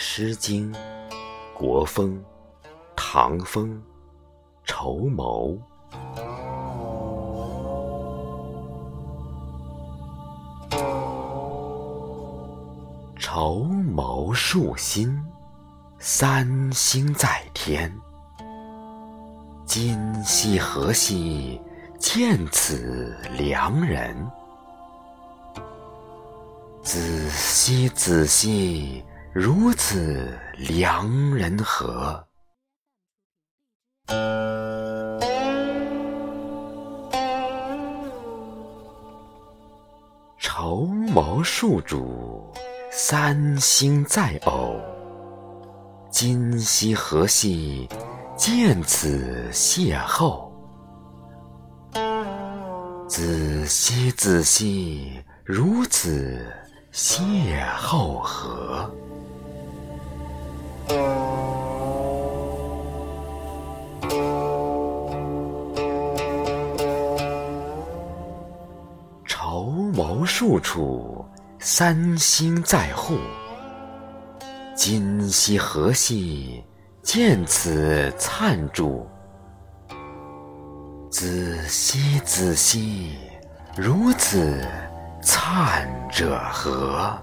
诗经》国风唐风绸缪。绸缪束心，三星在天。今夕何夕，见此良人？子兮子兮，如此良人何？绸缪束主，三星在偶。今夕何夕，见此邂逅？子兮子兮，如此。邂逅何？毛树处，三星在户。今夕何夕，见此灿烛。子兮子兮，如此灿者何